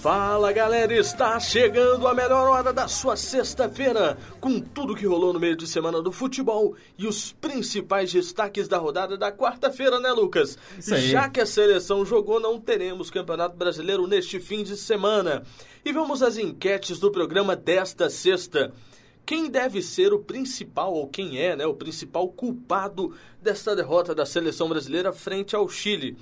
Fala galera, está chegando a melhor hora da sua sexta-feira, com tudo que rolou no meio de semana do futebol e os principais destaques da rodada da quarta-feira, né, Lucas? Já que a seleção jogou, não teremos Campeonato Brasileiro neste fim de semana. E vamos às enquetes do programa desta sexta. Quem deve ser o principal, ou quem é, né, o principal culpado desta derrota da seleção brasileira frente ao Chile?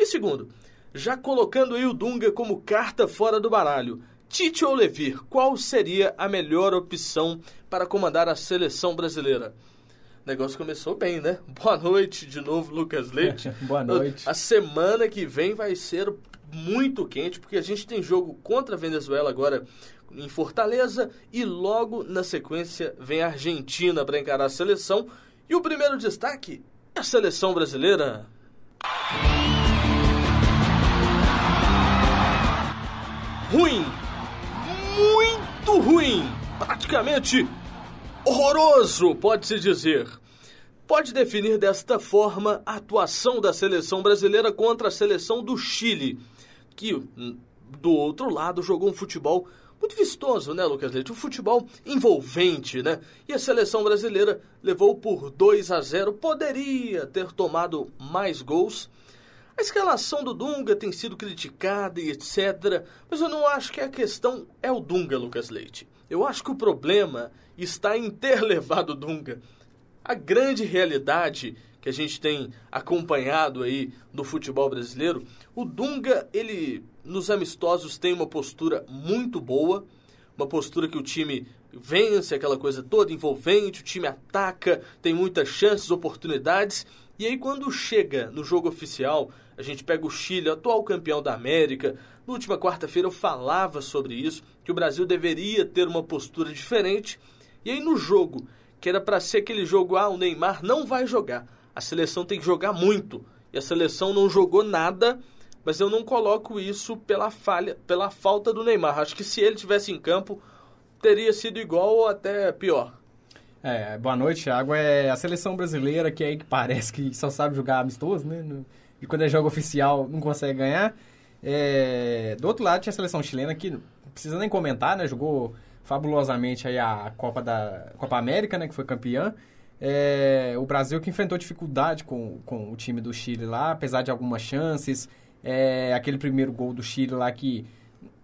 E segundo, já colocando aí o Dunga como carta fora do baralho, Tite ou Levir, qual seria a melhor opção para comandar a seleção brasileira? O negócio começou bem, né? Boa noite de novo, Lucas Leite. Boa noite. A semana que vem vai ser muito quente, porque a gente tem jogo contra a Venezuela agora em Fortaleza e logo na sequência vem a Argentina para encarar a seleção. E o primeiro destaque é a seleção brasileira. Ruim, muito ruim, praticamente horroroso, pode-se dizer. Pode definir desta forma a atuação da seleção brasileira contra a seleção do Chile, que hum, do outro lado jogou um futebol muito vistoso, né, Lucas Leite? Um futebol envolvente, né? E a seleção brasileira levou por 2 a 0, poderia ter tomado mais gols a escalação do Dunga tem sido criticada e etc. Mas eu não acho que a questão é o Dunga, Lucas Leite. Eu acho que o problema está em ter levado o Dunga. A grande realidade que a gente tem acompanhado aí no futebol brasileiro, o Dunga, ele nos amistosos tem uma postura muito boa, uma postura que o time vence, aquela coisa toda envolvente, o time ataca, tem muitas chances, oportunidades. E aí quando chega no jogo oficial, a gente pega o Chile, atual campeão da América. Na última quarta-feira eu falava sobre isso, que o Brasil deveria ter uma postura diferente. E aí no jogo, que era para ser aquele jogo, ah, o Neymar não vai jogar. A seleção tem que jogar muito. E a seleção não jogou nada, mas eu não coloco isso pela falha, pela falta do Neymar. Acho que se ele tivesse em campo, teria sido igual ou até pior. É, boa noite, Thiago. É a seleção brasileira que aí que parece que só sabe jogar amistoso, né? e quando é jogo oficial não consegue ganhar. É, do outro lado tinha a seleção chilena que não precisa nem comentar, né? Jogou fabulosamente aí a Copa da Copa América, né? Que foi campeã. É, o Brasil que enfrentou dificuldade com, com o time do Chile lá, apesar de algumas chances. É, aquele primeiro gol do Chile lá que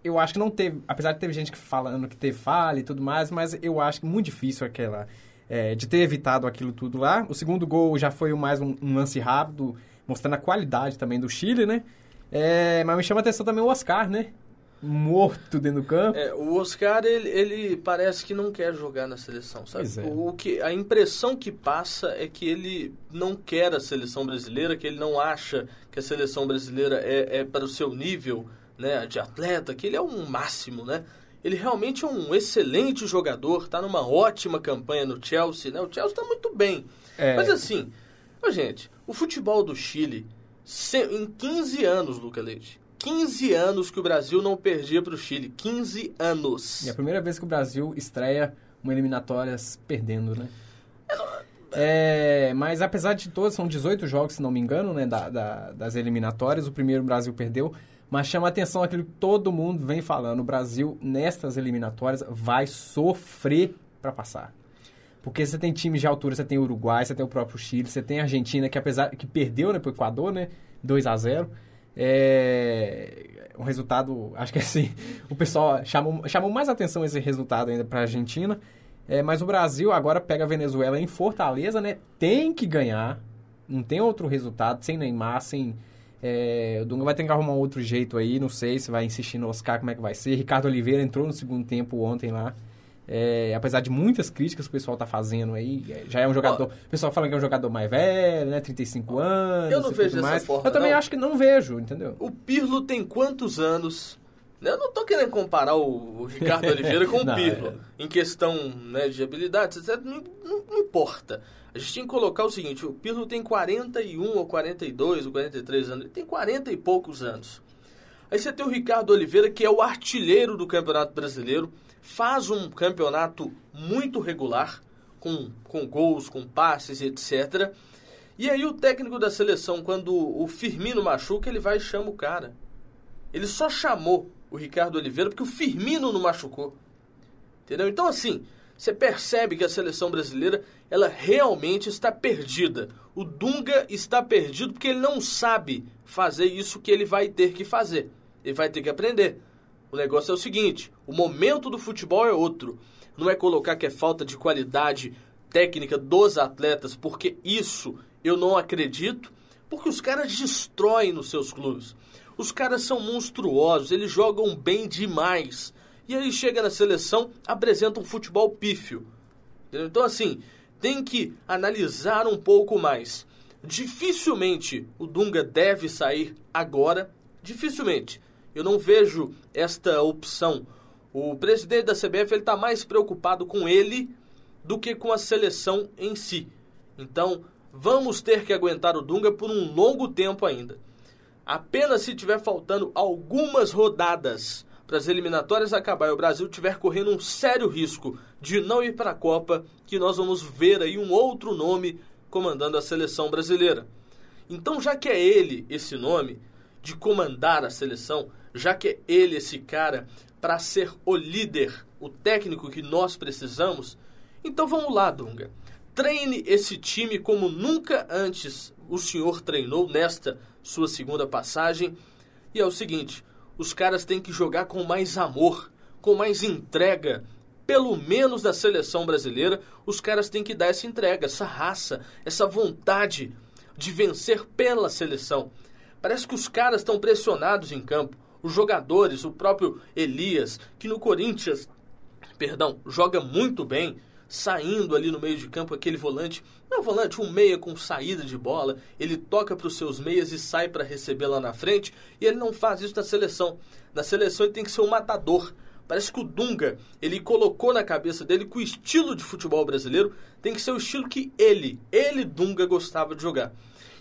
eu acho que não teve, apesar de ter gente que falando que teve falha e tudo mais, mas eu acho que muito difícil aquela é, de ter evitado aquilo tudo lá. O segundo gol já foi mais um, um lance rápido mostrando a qualidade também do Chile, né? É, mas me chama a atenção também o Oscar, né? Morto dentro do campo. É, o Oscar, ele, ele, parece que não quer jogar na seleção, sabe? É. O, que, a impressão que passa é que ele não quer a seleção brasileira, que ele não acha que a seleção brasileira é, é para o seu nível né, de atleta, que ele é um máximo, né? Ele realmente é um excelente jogador, está numa ótima campanha no Chelsea, né? O Chelsea está muito bem. É. Mas assim, gente, o futebol do Chile, em 15 anos, Luca Leite, 15 anos que o Brasil não perdia para o Chile. 15 anos. E é a primeira vez que o Brasil estreia uma eliminatórias perdendo, né? É, mas apesar de todos, são 18 jogos, se não me engano, né, da, da, das eliminatórias. O primeiro o Brasil perdeu, mas chama atenção aquilo que todo mundo vem falando. O Brasil, nestas eliminatórias, vai sofrer para passar. Porque você tem times de altura, você tem o Uruguai, você tem o próprio Chile, você tem a Argentina, que apesar que perdeu né, pro Equador, né? 2 a 0 é um resultado, acho que assim, o pessoal chamou, chamou mais atenção esse resultado ainda para a Argentina. É, mas o Brasil agora pega a Venezuela em Fortaleza, né? Tem que ganhar. Não tem outro resultado, sem Neymar, sem. É, o Dunga vai ter que arrumar outro jeito aí, não sei se vai insistir no Oscar, como é que vai ser. Ricardo Oliveira entrou no segundo tempo ontem lá. É, apesar de muitas críticas que o pessoal tá fazendo aí, é, já é um jogador. O pessoal fala que é um jogador mais velho, né? 35 anos. Eu não vejo dessa mais. forma. Eu também não. acho que não vejo, entendeu? O Pirlo tem quantos anos? Eu não tô querendo comparar o Ricardo Oliveira com o Pirlo. É. Em questão né, de habilidades, etc. Não, não, não, importa. A gente tem que colocar o seguinte: o Pirlo tem 41 ou 42 ou 43 anos. Ele tem 40 e poucos anos. Aí você tem o Ricardo Oliveira, que é o artilheiro do Campeonato Brasileiro faz um campeonato muito regular, com, com gols, com passes, etc. E aí o técnico da seleção, quando o Firmino machuca, ele vai e chama o cara. Ele só chamou o Ricardo Oliveira porque o Firmino não machucou. Entendeu? Então assim, você percebe que a seleção brasileira, ela realmente está perdida. O Dunga está perdido porque ele não sabe fazer isso que ele vai ter que fazer. Ele vai ter que aprender. O negócio é o seguinte: o momento do futebol é outro. Não é colocar que é falta de qualidade técnica dos atletas, porque isso eu não acredito, porque os caras destroem nos seus clubes. Os caras são monstruosos, eles jogam bem demais. E aí chega na seleção, apresenta um futebol pífio. Então, assim, tem que analisar um pouco mais. Dificilmente o Dunga deve sair agora. Dificilmente. Eu não vejo esta opção. O presidente da CBF está mais preocupado com ele do que com a seleção em si. Então, vamos ter que aguentar o Dunga por um longo tempo ainda. Apenas se tiver faltando algumas rodadas para as eliminatórias acabar e o Brasil tiver correndo um sério risco de não ir para a Copa, que nós vamos ver aí um outro nome comandando a seleção brasileira. Então, já que é ele esse nome de comandar a seleção, já que é ele esse cara para ser o líder, o técnico que nós precisamos, então vamos lá, Dunga. Treine esse time como nunca antes o senhor treinou nesta sua segunda passagem. E é o seguinte: os caras têm que jogar com mais amor, com mais entrega. Pelo menos da seleção brasileira, os caras têm que dar essa entrega, essa raça, essa vontade de vencer pela seleção. Parece que os caras estão pressionados em campo. Os jogadores, o próprio Elias, que no Corinthians, perdão, joga muito bem, saindo ali no meio de campo, aquele volante, não é um volante, um meia com saída de bola, ele toca para os seus meias e sai para receber lá na frente, e ele não faz isso na seleção. Na seleção ele tem que ser um matador. Parece que o Dunga, ele colocou na cabeça dele que o estilo de futebol brasileiro tem que ser o estilo que ele, ele Dunga gostava de jogar.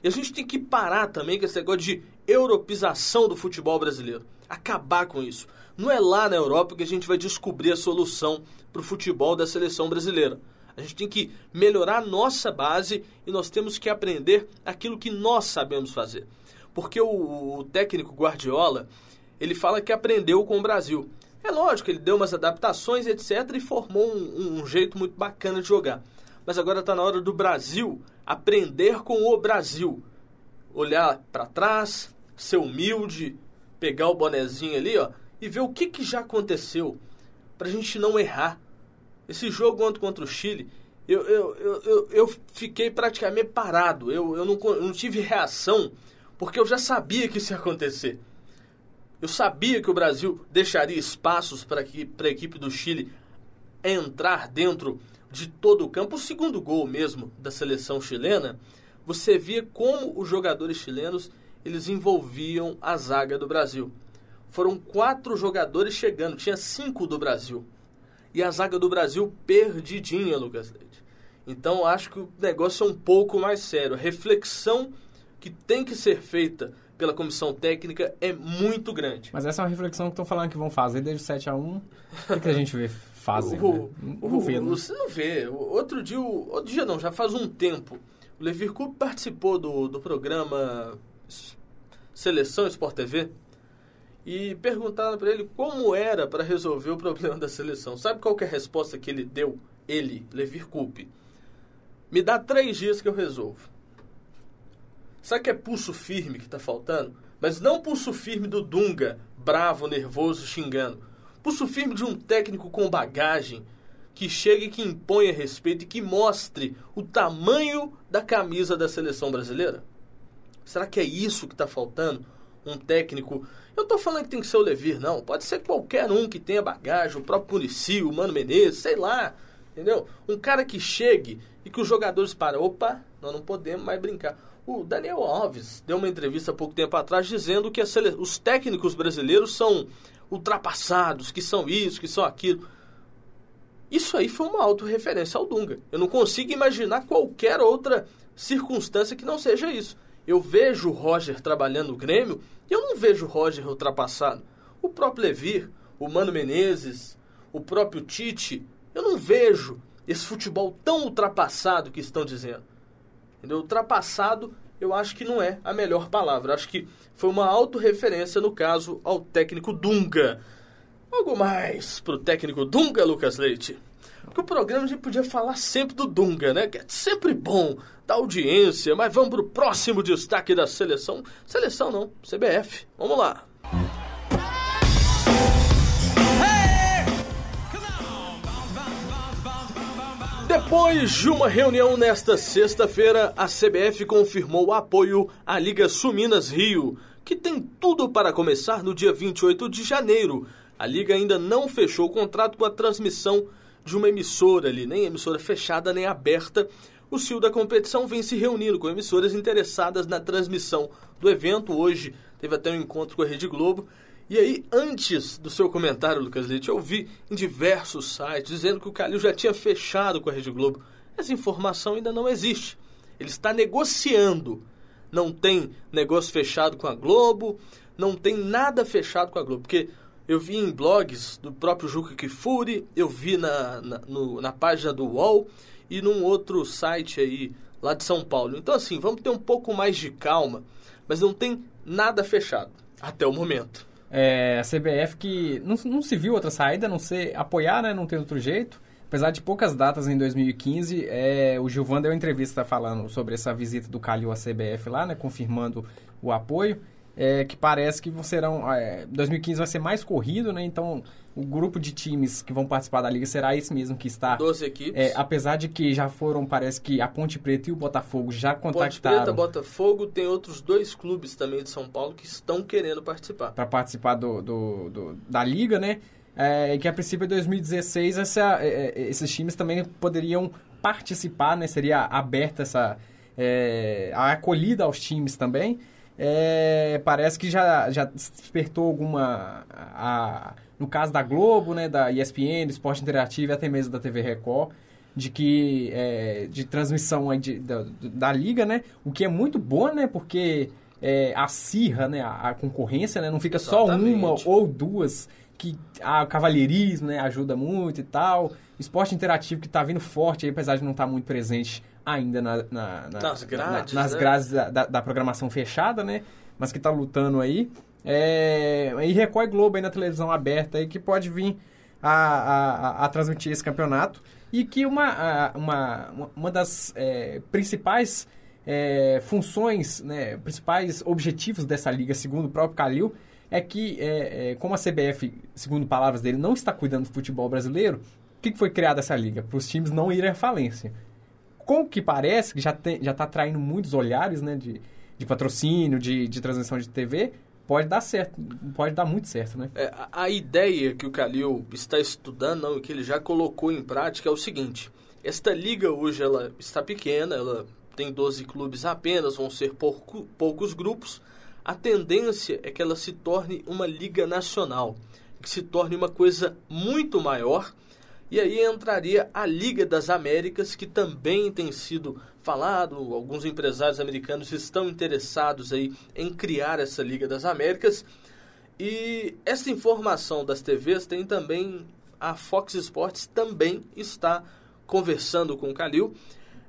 E a gente tem que parar também com esse negócio de europeização do futebol brasileiro. Acabar com isso. Não é lá na Europa que a gente vai descobrir a solução para o futebol da seleção brasileira. A gente tem que melhorar a nossa base e nós temos que aprender aquilo que nós sabemos fazer. Porque o, o técnico Guardiola, ele fala que aprendeu com o Brasil. É lógico, ele deu umas adaptações, etc., e formou um, um jeito muito bacana de jogar. Mas agora está na hora do Brasil aprender com o Brasil. Olhar para trás, ser humilde, pegar o bonezinho ali, ó, e ver o que, que já aconteceu para a gente não errar. Esse jogo ontem contra o Chile, eu, eu, eu, eu, fiquei praticamente parado. Eu, eu, não, eu não tive reação, porque eu já sabia que isso ia acontecer. Eu sabia que o Brasil deixaria espaços para a equipe do Chile entrar dentro de todo o campo. O segundo gol mesmo da seleção chilena, você via como os jogadores chilenos eles envolviam a zaga do Brasil. Foram quatro jogadores chegando, tinha cinco do Brasil. E a zaga do Brasil perdidinha, Lucas Leite. Então acho que o negócio é um pouco mais sério. A reflexão que tem que ser feita pela comissão técnica é muito grande. Mas essa é uma reflexão que estão falando que vão fazer desde 7 a 1 O que, a gente vê fazem? O, né? não vê, né? Você não vê. Outro dia, outro dia não, já faz um tempo. O Levir Coupe participou do, do programa Seleção Sport TV e perguntaram para ele como era para resolver o problema da seleção. Sabe qual é a resposta que ele deu? Ele, Levir Coupe. Me dá três dias que eu resolvo. Sabe que é pulso firme que está faltando? Mas não pulso firme do Dunga, bravo, nervoso, xingando. Pulso firme de um técnico com bagagem, que chegue que imponha respeito e que mostre o tamanho da camisa da seleção brasileira? Será que é isso que está faltando? Um técnico eu tô falando que tem que ser o Levir, não. Pode ser qualquer um que tenha bagagem, o próprio Murici, o Mano Menezes, sei lá. Entendeu? Um cara que chegue e que os jogadores param. Opa, nós não podemos mais brincar. O Daniel Alves deu uma entrevista há pouco tempo atrás dizendo que sele... os técnicos brasileiros são ultrapassados, que são isso, que são aquilo. Isso aí foi uma autorreferência ao Dunga. Eu não consigo imaginar qualquer outra circunstância que não seja isso. Eu vejo o Roger trabalhando no Grêmio e eu não vejo o Roger ultrapassado. O próprio Levir, o Mano Menezes, o próprio Tite, eu não vejo esse futebol tão ultrapassado que estão dizendo. Entendeu? Ultrapassado, eu acho que não é a melhor palavra. Acho que foi uma autorreferência, no caso, ao técnico Dunga. Algo mais pro técnico Dunga, Lucas Leite? Porque o programa a gente podia falar sempre do Dunga, né? Que é sempre bom da audiência. Mas vamos pro próximo destaque da seleção. Seleção não, CBF. Vamos lá. Depois de uma reunião nesta sexta-feira, a CBF confirmou o apoio à Liga Suminas Rio, que tem tudo para começar no dia 28 de janeiro. A Liga ainda não fechou o contrato com a transmissão de uma emissora ali, nem emissora fechada nem aberta. O CIO da competição vem se reunindo com emissoras interessadas na transmissão do evento. Hoje teve até um encontro com a Rede Globo e aí, antes do seu comentário, Lucas Leite, eu vi em diversos sites dizendo que o Calil já tinha fechado com a Rede Globo. Essa informação ainda não existe. Ele está negociando. Não tem negócio fechado com a Globo, não tem nada fechado com a Globo. Porque eu vi em blogs do próprio Juca Kifuri, eu vi na, na, no, na página do UOL e num outro site aí lá de São Paulo. Então, assim, vamos ter um pouco mais de calma, mas não tem nada fechado até o momento. É, a CBF que não, não se viu outra saída, a não ser apoiar, né? Não tem outro jeito. Apesar de poucas datas em 2015, é, o Gilvan deu entrevista falando sobre essa visita do Calil à CBF lá, né? Confirmando o apoio é, que parece que serão. É, 2015 vai ser mais corrido, né? Então, o grupo de times que vão participar da liga será esse mesmo que está. 12 equipes. É, apesar de que já foram, parece que a Ponte Preta e o Botafogo já contactaram. Ponte Preta, Botafogo, tem outros dois clubes também de São Paulo que estão querendo participar. Para participar do, do, do, da liga, né? É, que a princípio em 2016 essa, é, é, esses times também poderiam participar, né? Seria aberta essa é, a acolhida aos times também é, parece que já, já despertou alguma. A, no caso da Globo, né, da ESPN, do Esporte Interativo e até mesmo da TV Record, de que é, de transmissão de, da, da liga, né? O que é muito bom, né? Porque é, acirra né, a, a concorrência, né? Não fica Exatamente. só uma ou duas que a cavalheirismo né, ajuda muito e tal. Esporte interativo que está vindo forte, apesar de não estar tá muito presente ainda na, na, na nas grades, nas né? grades da, da, da, programação fechada, né? Mas que está lutando aí. É, e Record Globo aí na televisão aberta aí que pode vir a, a, a transmitir esse campeonato. E que uma, uma, uma das é, principais é, funções, né, principais objetivos dessa liga, segundo o próprio Calil, é que, é, é, como a CBF, segundo palavras dele, não está cuidando do futebol brasileiro, o que, que foi criada essa liga? Para os times não irem à falência. Com o que parece, que já está atraindo muitos olhares né, de, de patrocínio, de, de transmissão de TV, pode dar certo, pode dar muito certo, né? É, a, ideia que o Calil está estudando, não, que ele já colocou em prática é o seguinte: esta liga hoje ela está pequena, ela tem 12 clubes apenas, vão ser pouco, poucos grupos. A tendência é que ela se torne uma liga nacional, que se torne uma coisa muito maior e aí entraria a Liga das Américas, que também tem sido falado, alguns empresários americanos estão interessados aí em criar essa Liga das Américas. E essa informação das TVs tem também a Fox Sports também está conversando com o Calil.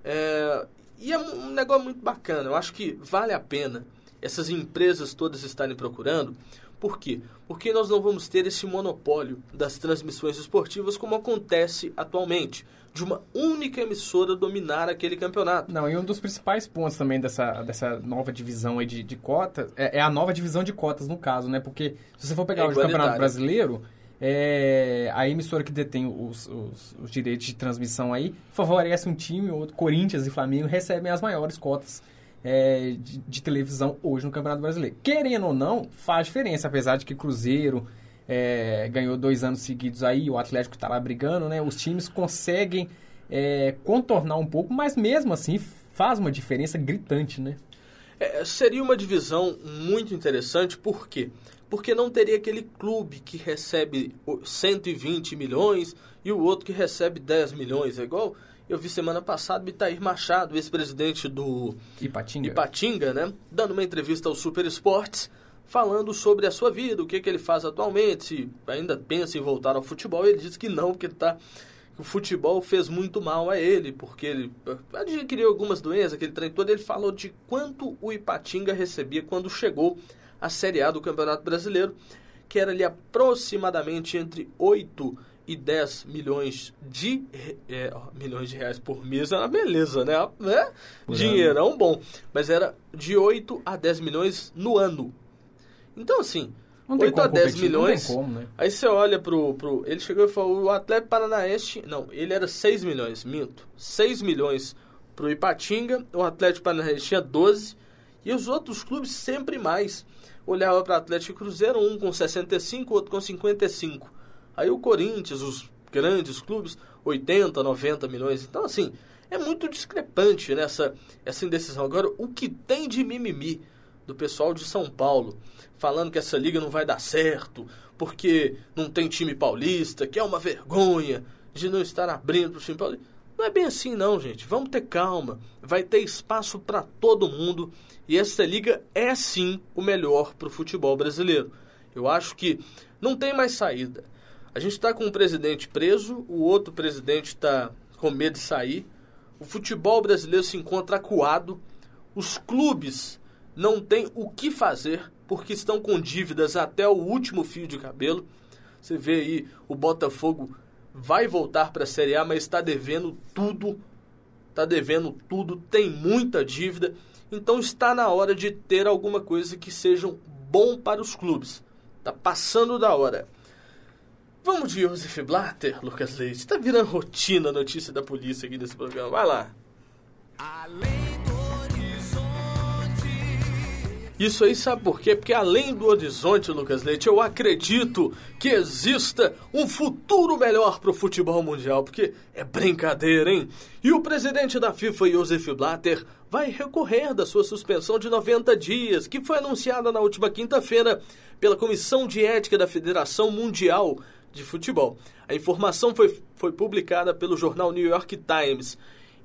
É, e é um negócio muito bacana. Eu acho que vale a pena essas empresas todas estarem procurando, por quê? Porque nós não vamos ter esse monopólio das transmissões esportivas como acontece atualmente, de uma única emissora dominar aquele campeonato. Não, e um dos principais pontos também dessa, dessa nova divisão aí de, de cotas é, é, a nova divisão de cotas, no caso, né? Porque se você for pegar é o Campeonato Brasileiro, é, a emissora que detém os, os, os, direitos de transmissão aí favorece um time, outro, Corinthians e Flamengo recebem as maiores cotas é, de, de, televisão hoje no Campeonato Brasileiro. Querendo ou não, faz diferença, apesar de que Cruzeiro é, ganhou dois anos seguidos aí, o Atlético está lá brigando, né? Os times conseguem é, contornar um pouco, mas mesmo assim faz uma diferença gritante, né? É, seria uma divisão muito interessante, por quê? Porque não teria aquele clube que recebe 120 milhões e o outro que recebe 10 milhões. É igual eu vi semana passada o Itair Machado, ex-presidente do Ipatinga. Ipatinga, né? Dando uma entrevista ao Super Esportes, falando sobre a sua vida, o que, que ele faz atualmente, se ainda pensa em voltar ao futebol. Ele disse que não, porque ele está o futebol fez muito mal a ele, porque ele adquiriu algumas doenças, aquele trem todo. Ele falou de quanto o Ipatinga recebia quando chegou à Série A do Campeonato Brasileiro, que era ali aproximadamente entre 8 e 10 milhões de, é, milhões de reais por mês. Era beleza, né? né? Dinheirão bom. Mas era de 8 a 10 milhões no ano. Então, assim, Não tem 8 a como 10 competir, milhões. como, né? Aí você olha pro, pro. Ele chegou e falou: o Atlético Paranaense. Não, ele era 6 milhões, minto. 6 milhões pro Ipatinga. O Atlético Paranaense tinha 12. E os outros clubes sempre mais. Olhava para Atlético e Cruzeiro, um com 65, outro com 55. Aí o Corinthians, os grandes clubes, 80, 90 milhões. Então, assim, é muito discrepante nessa essa indecisão. Agora, o que tem de mimimi do pessoal de São Paulo, falando que essa liga não vai dar certo, porque não tem time paulista, que é uma vergonha de não estar abrindo para o time paulista. Não é bem assim não, gente. Vamos ter calma. Vai ter espaço para todo mundo e essa liga é sim o melhor para o futebol brasileiro. Eu acho que não tem mais saída. A gente está com um presidente preso, o outro presidente está com medo de sair. O futebol brasileiro se encontra acuado. Os clubes não têm o que fazer porque estão com dívidas até o último fio de cabelo. Você vê aí o Botafogo vai voltar para a Série A, mas está devendo tudo. Está devendo tudo, tem muita dívida. Então está na hora de ter alguma coisa que seja bom para os clubes. Está passando da hora. Vamos de Josef Blatter, Lucas Leite. Está virando rotina a notícia da polícia aqui nesse programa. Vai lá. Além do horizonte. Isso aí sabe por quê? Porque além do horizonte, Lucas Leite, eu acredito que exista um futuro melhor para o futebol mundial, porque é brincadeira, hein? E o presidente da FIFA, Josef Blatter, vai recorrer da sua suspensão de 90 dias, que foi anunciada na última quinta-feira pela Comissão de Ética da Federação Mundial de Futebol. A informação foi, foi publicada pelo jornal New York Times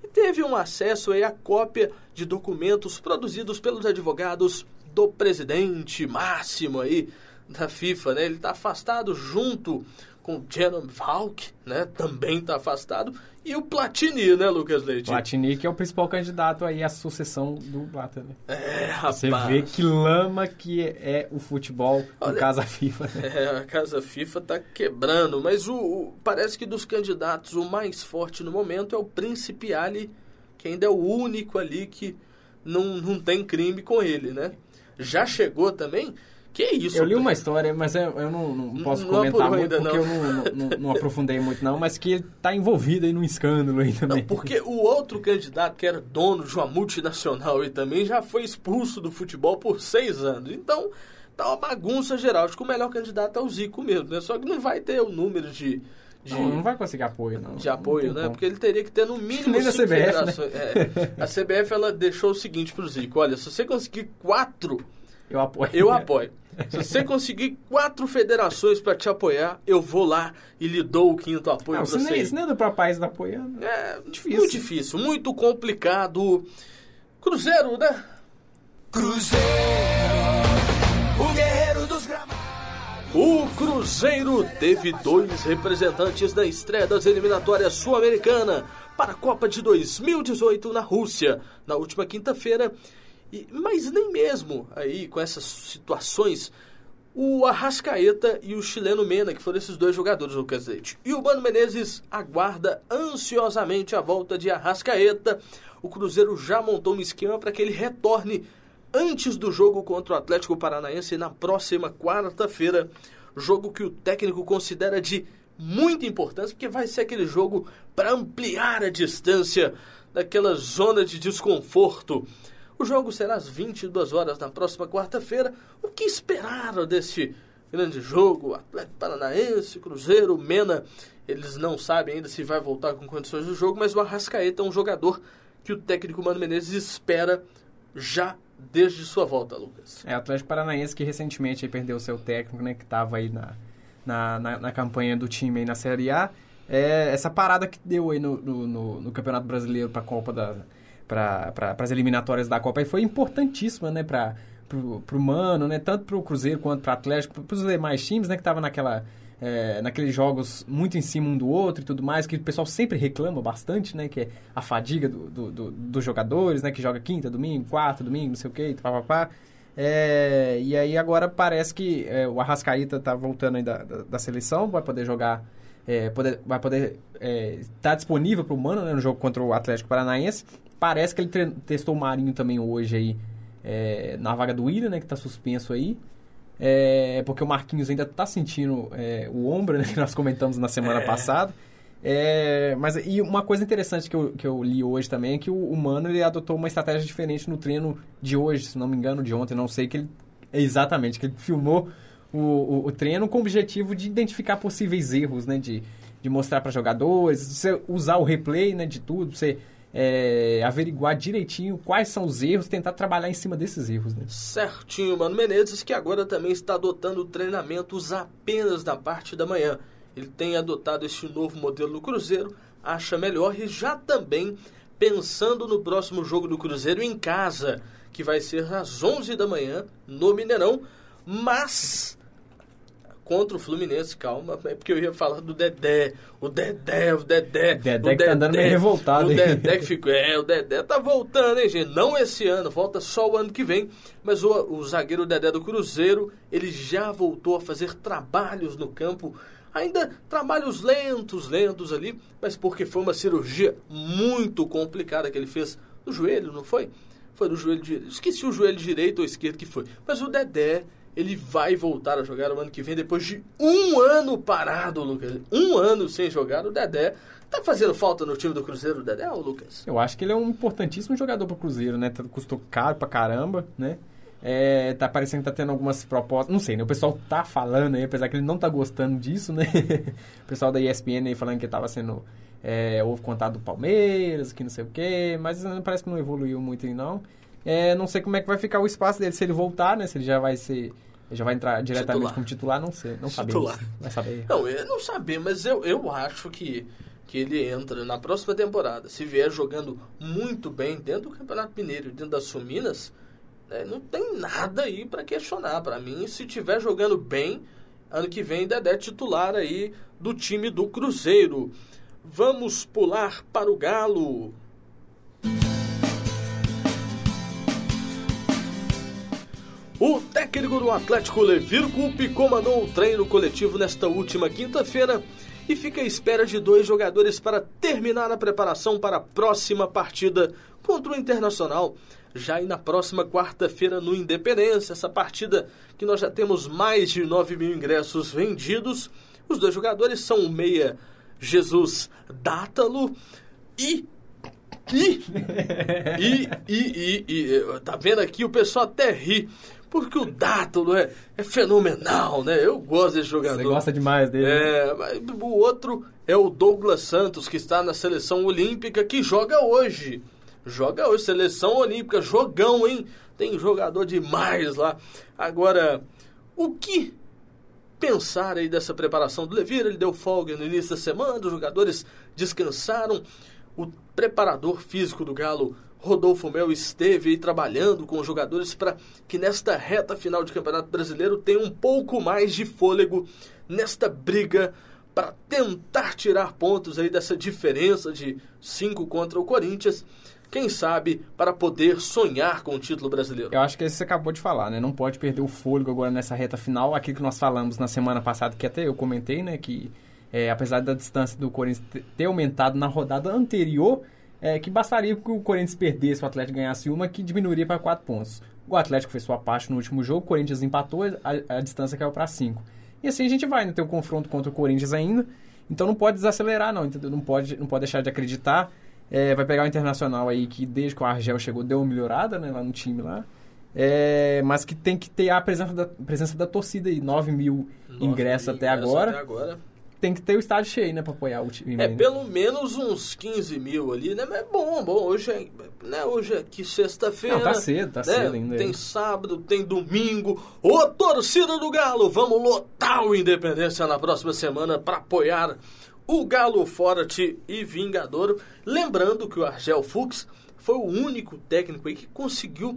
e teve um acesso aí à cópia de documentos produzidos pelos advogados do presidente máximo aí da FIFA, né? Ele está afastado junto com Jerome Valk, né? Também está afastado e o Platini, né, Lucas Leite? Platini, que é o principal candidato aí à sucessão do Blatter, né? É, rapaz. Você vê que lama que é o futebol Olha- no caso a FIFA, né? É, a Casa FIFA tá quebrando, mas o, o- parece que dos candidatos o mais forte no momento é o Príncipe Ali, que ainda é o único ali que não, não tem crime com ele, né? Já chegou também? Que isso? Eu li uma história, mas eu, eu não, não posso Não comentar apurou muito ainda, porque não. eu não, não, aprofundei muito não, mas que ele tá envolvido aí num escândalo aí também. Não, porque o outro candidato que era dono de uma multinacional e também já foi expulso do futebol por seis anos. Então, tá uma bagunça geral. Acho que o melhor candidato é o Zico mesmo, né? Só que não vai ter o número de... de... Não, não vai conseguir apoio, não. de apoio, né? como. Porque ele teria que ter no mínimo Nem da CBF, né? É. A CBF ela deixou o seguinte pro Zico: olha, se você conseguir quatro, Eu apoio. eu apoio. Se você conseguir quatro federações para te apoiar, eu vou lá e lhe dou o quinto apoio Não, pra se você. nem, se nem do próprio país tá apoiando. É Difícil. muito difícil, muito complicado. Cruzeiro, né? Cruzeiro, o guerreiro dos gramados. O Cruzeiro teve dois representantes na estreia das eliminatórias sul-americana para a Copa de 2018 na Rússia, na última quinta-feira. E- Mas nem mesmo aí com essas situações, o Arrascaeta e o chileno Mena, que foram esses dois jogadores, Lucas Leite. E o Mano Menezes aguarda ansiosamente a volta de Arrascaeta. O Cruzeiro já montou um esquema para que ele retorne antes do jogo contra o Atlético Paranaense na próxima quarta-feira. Jogo que o técnico considera de muita importância, porque vai ser aquele jogo para ampliar a distância daquela zona de desconforto. O jogo será às 22 horas na próxima quarta-feira. O que esperaram deste grande jogo? Atlético Paranaense, Cruzeiro, Mena. Eles não sabem ainda se vai voltar com condições do jogo, mas o Arrascaeta é um jogador que o técnico Mano Menezes espera já desde sua volta, Lucas. É, Atlético Paranaense que recentemente perdeu seu técnico, né? Que tava aí na, na, na, na campanha do time aí na Série A. É, essa parada que deu aí no, no- no Campeonato Brasileiro para a Copa da... para as eliminatórias da Copa aí foi importantíssima, né? Pra, pro, pro Mano, né? Tanto pro Cruzeiro quanto pro Atlético, pros demais times, né? Que tava naquela... é, naqueles jogos muito em cima um do outro e tudo mais, que o pessoal sempre reclama bastante, né? Que é a fadiga do, do, do, dos jogadores, né? Que joga quinta, domingo, quarta, domingo, não sei o quê, papapá. É, e aí agora parece que é, o Arrascaíta tá voltando aí da, da, da seleção, vai poder jogar, é, poder, vai poder estar tá disponível para o Mano né, no jogo contra o Atlético Paranaense. Parece que ele testou o Marinho também hoje aí é, na vaga do Willian, né, que está suspenso aí. É, porque o Marquinhos ainda está sentindo é, o ombro, né, que nós comentamos na semana É. passada. É, mas e uma coisa interessante que eu, que eu li hoje também é que o, o Mano ele adotou uma estratégia diferente no treino de hoje, se não me engano, de ontem, não sei que ele exatamente que ele filmou o, o, o treino com o objetivo de identificar possíveis erros, né, de, de mostrar para jogadores, de você usar o replay, né, de tudo, você é, averiguar direitinho quais são os erros, tentar trabalhar em cima desses erros, né? Certinho, Mano Menezes, que agora também está adotando treinamentos apenas na parte da manhã. Ele tem adotado este novo modelo no Cruzeiro, acha melhor e já também pensando no próximo jogo do Cruzeiro em casa, que vai ser às 11 da manhã no Mineirão, mas contra o Fluminense, calma, é porque eu ia falar do Dedé, o Dedé, o Dedé, Dedé o que tá andando meio revoltado, o hein? Dedé que ficou, é, o Dedé tá voltando, hein, gente, não esse ano, volta só o ano que vem, mas o, o zagueiro Dedé do Cruzeiro, ele já voltou a fazer trabalhos no campo, ainda trabalhos lentos, lentos ali, mas porque foi uma cirurgia muito complicada que ele fez no joelho, não foi? Foi no joelho direito. Esqueci o joelho direito ou esquerdo que foi. Mas o Dedé, ele vai voltar a jogar o ano que vem, depois de um ano parado, Lucas. Um ano sem jogar, o Dedé. Tá fazendo falta no time do Cruzeiro, o Dedé, ô Lucas? Eu acho que ele é um importantíssimo jogador pro Cruzeiro, né? Custou caro pra caramba, né? É, tá parecendo que tá tendo algumas propostas. Não sei, né? O pessoal tá falando aí, apesar que ele não tá gostando disso, né? o pessoal da ESPN aí falando que tava sendo. É, houve contato do Palmeiras, que não sei o quê, mas eh, parece que não evoluiu muito aí, não. É, não sei como é que vai ficar o espaço dele, se ele voltar, né? Se ele já vai ser. Já vai entrar diretamente Titular. como titular, não sei. Não sabemos. Titular. Vai saber. Não, eu não sabia, mas eu, eu acho que, que ele entra na próxima temporada. Se vier jogando muito bem dentro do Campeonato Mineiro, dentro das Suminas, né, não tem nada aí para questionar. Para mim, se tiver jogando bem, ano que vem Dedé é titular aí do time do Cruzeiro. Vamos pular para o Galo. O técnico do Atlético Levir Coupe comandou o treino coletivo nesta última quinta-feira e fica à espera de dois jogadores para terminar a preparação para a próxima partida contra o Internacional. Já na próxima quarta-feira no Independência, essa partida que nós já temos mais de 9 mil ingressos vendidos. Os dois jogadores são o meia Jesus Dátalo e, e, e, e, e, tá vendo aqui, o pessoal até ri, porque o Dátalo é, é fenomenal, né? Eu gosto desse jogador. Você gosta demais dele. né? É, mas o outro é o Douglas Santos, que está na seleção olímpica, que joga hoje. Joga hoje, seleção olímpica, jogão, hein? Tem jogador demais lá. Agora, o que pensar aí dessa preparação do Levir? Ele deu folga no início da semana, os jogadores descansaram. O preparador físico do Galo, Rodolfo Mel, esteve aí trabalhando com os jogadores para que nesta reta final de Campeonato Brasileiro tenha um pouco mais de fôlego nesta briga para tentar tirar pontos aí dessa diferença de 5 contra o Corinthians. Quem sabe para poder sonhar com o título brasileiro. Eu acho que isso você acabou de falar, né? Não pode perder o fôlego agora nessa reta final. Aquilo que nós falamos na semana passada, que até eu comentei, né? Que é, apesar da distância do Corinthians te- ter aumentado na rodada anterior, é, que bastaria que o Corinthians perdesse, o Atlético ganhasse uma, que diminuiria para quatro pontos. O Atlético fez sua parte no último jogo, o Corinthians empatou, a, a distância caiu para cinco. E assim a gente vai, né? Ter um confronto contra o Corinthians ainda. Então não pode desacelerar, não, entendeu? Não pode, não pode deixar de acreditar. É, vai pegar o Internacional aí, que desde que o Argel chegou deu uma melhorada, né? Lá no time lá. É, mas que tem que ter a presença da, presença da torcida aí. 9 mil Nove ingressos mil até até agora. Tem que ter o estádio cheio, né? Pra apoiar o time. É, né? pelo menos uns 15 mil ali, né? Mas é bom, bom. Hoje é, né? Hoje é aqui sexta-feira. Não, tá cedo, tá né? cedo ainda. Tem sábado, tem domingo. Ô, torcida do Galo, vamos lotar o Independência na próxima semana para apoiar o Galo Forte e Vingador. Lembrando que o Argel Fux foi o único técnico aí que conseguiu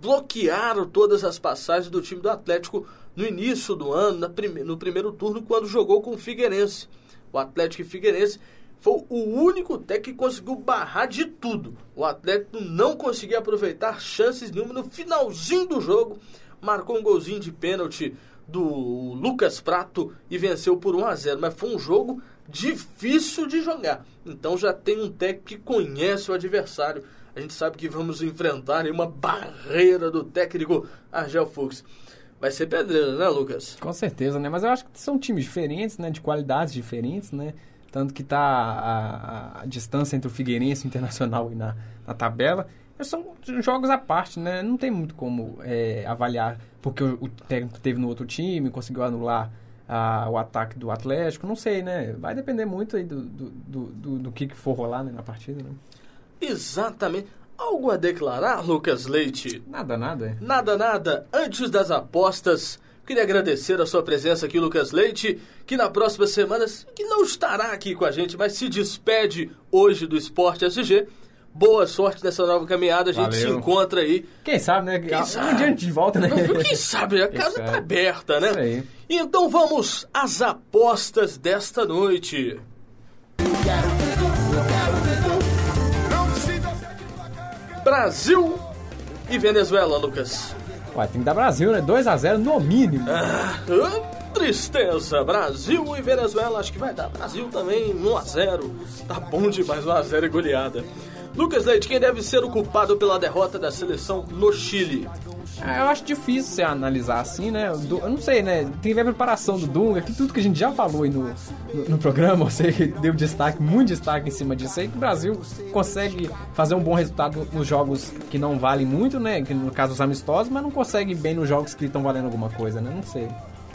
bloquear todas as passagens do time do Atlético no início do ano, prime no primeiro turno, quando jogou com o Figueirense. O Atlético Figueirense foi o único técnico que conseguiu barrar de tudo. O Atlético não conseguia aproveitar chances nenhuma no finalzinho do jogo. Marcou um golzinho de pênalti do Lucas Prato e venceu por 1 a 0, mas foi um jogo difícil de jogar. Então já tem um técnico que conhece o adversário. A gente sabe que vamos enfrentar uma barreira do técnico Argel Fux. Vai ser pedreira, né, Lucas? Com certeza, né? Mas eu acho que são times diferentes, né? De qualidades diferentes, né? Tanto que tá a, a distância entre o Figueirense e o Internacional na, na tabela. São jogos à parte, né? Não tem muito como é, avaliar porque o, o técnico teve no outro time, conseguiu anular a, o ataque do Atlético. Não sei, né? Vai depender muito aí do, do, do, do, do que for rolar né, na partida, né? Exatamente. Algo a declarar, Lucas Leite? Nada, nada. Nada, nada. Antes das apostas, queria agradecer a sua presença aqui, Lucas Leite, que na próxima semana, que não estará aqui com a gente, mas se despede hoje do Esporte SG. Boa sorte nessa nova caminhada, a gente Valeu. se encontra aí. Quem sabe, né? Quem um sabe? dia a gente volta, né? Quem sabe, a casa sabe. tá aberta, né? Isso aí. Então vamos às apostas desta noite. Brasil e Venezuela, Lucas. Ué, tem que dar Brasil, né? 2x0 no mínimo. Ah, tristeza. Brasil e Venezuela, acho que vai dar. Brasil também, 1x0. Tá bom demais, 1x0 e goleada. Lucas Leite, quem deve ser o culpado pela derrota da seleção no Chile? Ah, eu acho difícil você analisar assim, né? Eu não sei, né? Tem a preparação do Dunga, que tudo que a gente já falou aí no, no, no programa, você deu destaque, muito destaque em cima disso aí, que o Brasil consegue fazer um bom resultado nos jogos que não valem muito, né? Que no caso os amistosos, mas não consegue bem nos jogos que estão valendo alguma coisa, né? Não sei.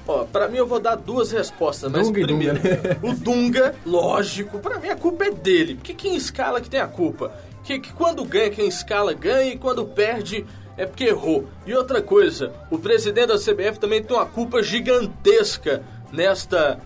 Ó, pra mim eu vou dar duas respostas, mas Dunga primeiro, Dunga, né? o Dunga, lógico, pra mim a culpa é dele, porque quem escala que tem a culpa. Que, que quando ganha, quem escala ganha e quando perde é porque errou. E outra coisa, o presidente da CBF também tem uma culpa gigantesca nesta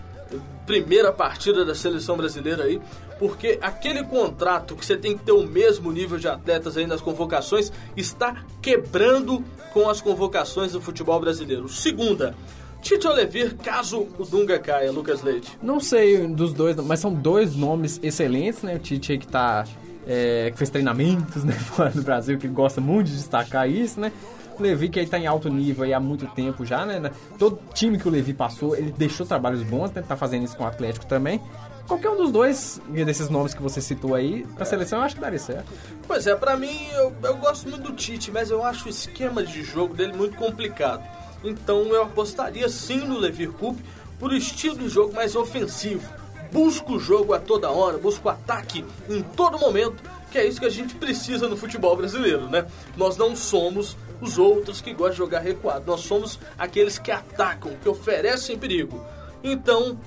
primeira partida da seleção brasileira aí, porque aquele contrato que você tem que ter o mesmo nível de atletas aí nas convocações está quebrando com as convocações do futebol brasileiro. Segunda, Tite Olevir, caso o Dunga caia, Lucas Leite. Não sei dos dois, mas são dois nomes excelentes, né? O Tite aí que tá. É, que fez treinamentos né, fora do Brasil, que gosta muito de destacar isso, né? O Levi, que aí tá em alto nível aí há muito tempo já, né? Todo time que o Levi passou, ele deixou trabalhos bons, né? Tá fazendo isso com o Atlético também. Qualquer um dos dois, desses nomes que você citou aí, pra seleção, eu acho que daria certo. Pois é, pra mim, eu, eu gosto muito do Tite, mas eu acho o esquema de jogo dele muito complicado. Então eu apostaria sim no Levir Coupe por estilo de jogo mais ofensivo. Busca o jogo a toda hora, busca o ataque em todo momento, que é isso que a gente precisa no futebol brasileiro, né? Nós não somos os outros que gostam de jogar recuado, nós somos aqueles que atacam, que oferecem perigo. Então,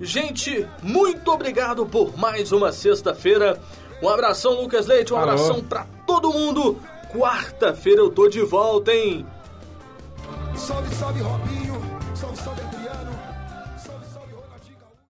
gente, muito obrigado por mais uma sexta-feira. Um abração, Lucas Leite, um abração pra todo mundo. Quarta-feira eu tô de volta, hein? Salve, salve, Robinho.